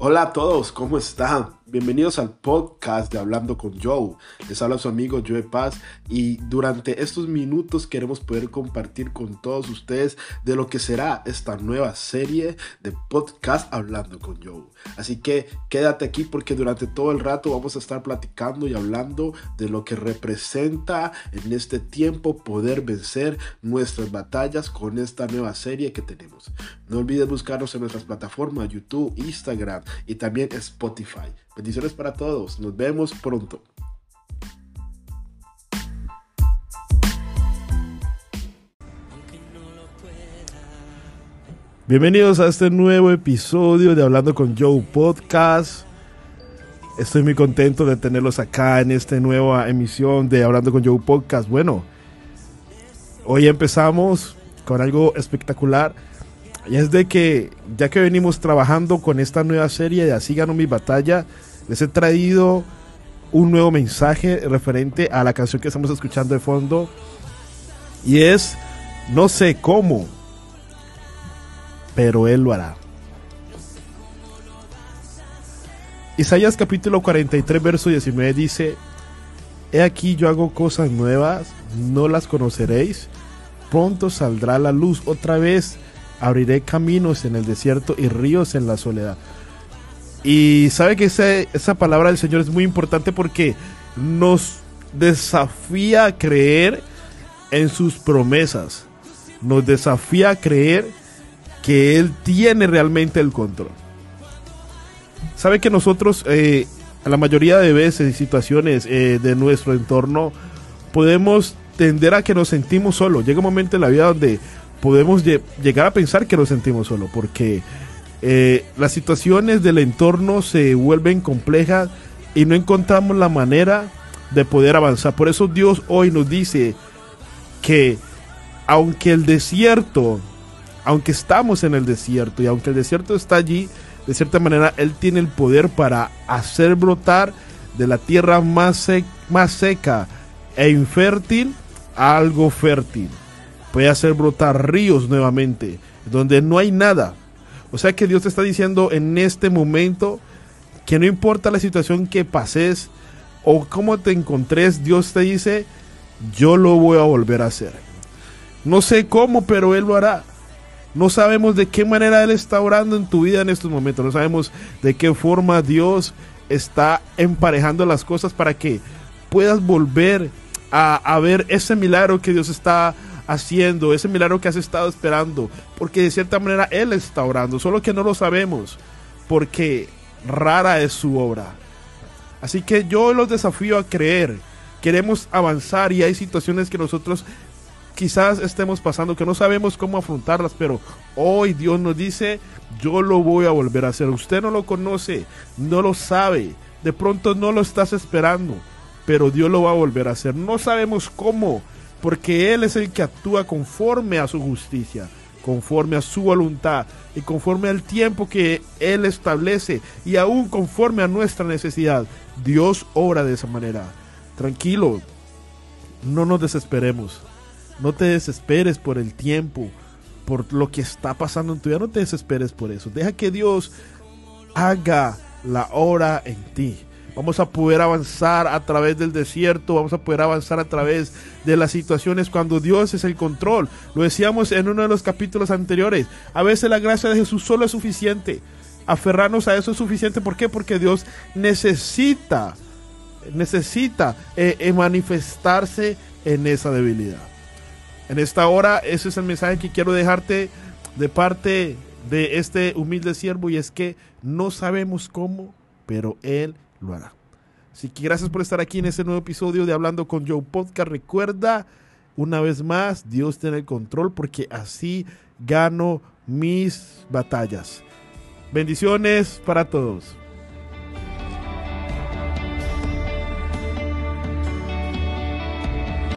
Hola a todos, ¿cómo están? Bienvenidos al podcast de Hablando con Joe. Les habla su amigo Joe Paz y durante estos minutos queremos poder compartir con todos ustedes de lo que será esta nueva serie de podcast Hablando con Joe. Así que quédate aquí porque durante todo el rato vamos a estar platicando y hablando de lo que representa en este tiempo poder vencer nuestras batallas con esta nueva serie que tenemos. No olvides buscarnos en nuestras plataformas YouTube, Instagram y también Spotify. Bendiciones para todos. Nos vemos pronto. Bienvenidos a este nuevo episodio de Hablando con Joe Podcast. Estoy muy contento de tenerlos acá en esta nueva emisión de Hablando con Joe Podcast. Bueno, hoy empezamos con algo espectacular y es de que ya que venimos trabajando con esta nueva serie de Así ganó mi batalla, les he traído un nuevo mensaje referente a la canción que estamos escuchando de fondo. Y es, no sé cómo, pero Él lo hará. Isaías capítulo 43, verso 19 dice, He aquí yo hago cosas nuevas, no las conoceréis, pronto saldrá la luz otra vez abriré caminos en el desierto y ríos en la soledad. Y sabe que esa palabra del Señor es muy importante porque nos desafía a creer en sus promesas. Nos desafía a creer que Él tiene realmente el control. Sabe que nosotros, eh, a la mayoría de veces y situaciones eh, de nuestro entorno, podemos tender a que nos sentimos solos. Llega un momento en la vida donde podemos llegar a pensar que nos sentimos solos, porque eh, las situaciones del entorno se vuelven complejas y no encontramos la manera de poder avanzar. Por eso Dios hoy nos dice que aunque el desierto, aunque estamos en el desierto y aunque el desierto está allí, de cierta manera Él tiene el poder para hacer brotar de la tierra más, más seca e infértil algo fértil puede hacer brotar ríos nuevamente, donde no hay nada. O sea que Dios te está diciendo en este momento que no importa la situación que pases o cómo te encontres, Dios te dice, yo lo voy a volver a hacer. No sé cómo, pero Él lo hará. No sabemos de qué manera Él está orando en tu vida en estos momentos. No sabemos de qué forma Dios está emparejando las cosas para que puedas volver a, a ver ese milagro que Dios está haciendo, ese milagro que has estado esperando, porque de cierta manera Él está orando, solo que no lo sabemos, porque rara es su obra. Así que yo los desafío a creer, queremos avanzar y hay situaciones que nosotros quizás estemos pasando que no sabemos cómo afrontarlas, pero hoy Dios nos dice, yo lo voy a volver a hacer. Usted no lo conoce, no lo sabe, de pronto no lo estás esperando, pero Dios lo va a volver a hacer. No sabemos cómo, porque Él es el que actúa conforme a su justicia, conforme a su voluntad y conforme al tiempo que Él establece y aún conforme a nuestra necesidad. Dios obra de esa manera. Tranquilo, no nos desesperemos. No te desesperes por el tiempo, por lo que está pasando en tu vida. No te desesperes por eso. Deja que Dios haga la obra en ti vamos a poder avanzar a través del desierto, vamos a poder avanzar a través de las situaciones cuando Dios es el control. Lo decíamos en uno de los capítulos anteriores. A veces la gracia de Jesús solo es suficiente. Aferrarnos a eso es suficiente. ¿Por qué? Porque Dios necesita, necesita eh, eh, manifestarse en esa debilidad. En esta hora, ese es el mensaje que quiero dejarte de parte de este humilde siervo y es que no sabemos cómo, pero Él lo hará. Así que gracias por estar aquí en este nuevo episodio de Hablando con Joe Podcast. Recuerda, una vez más, Dios tiene el control porque así gano mis batallas. Bendiciones para todos.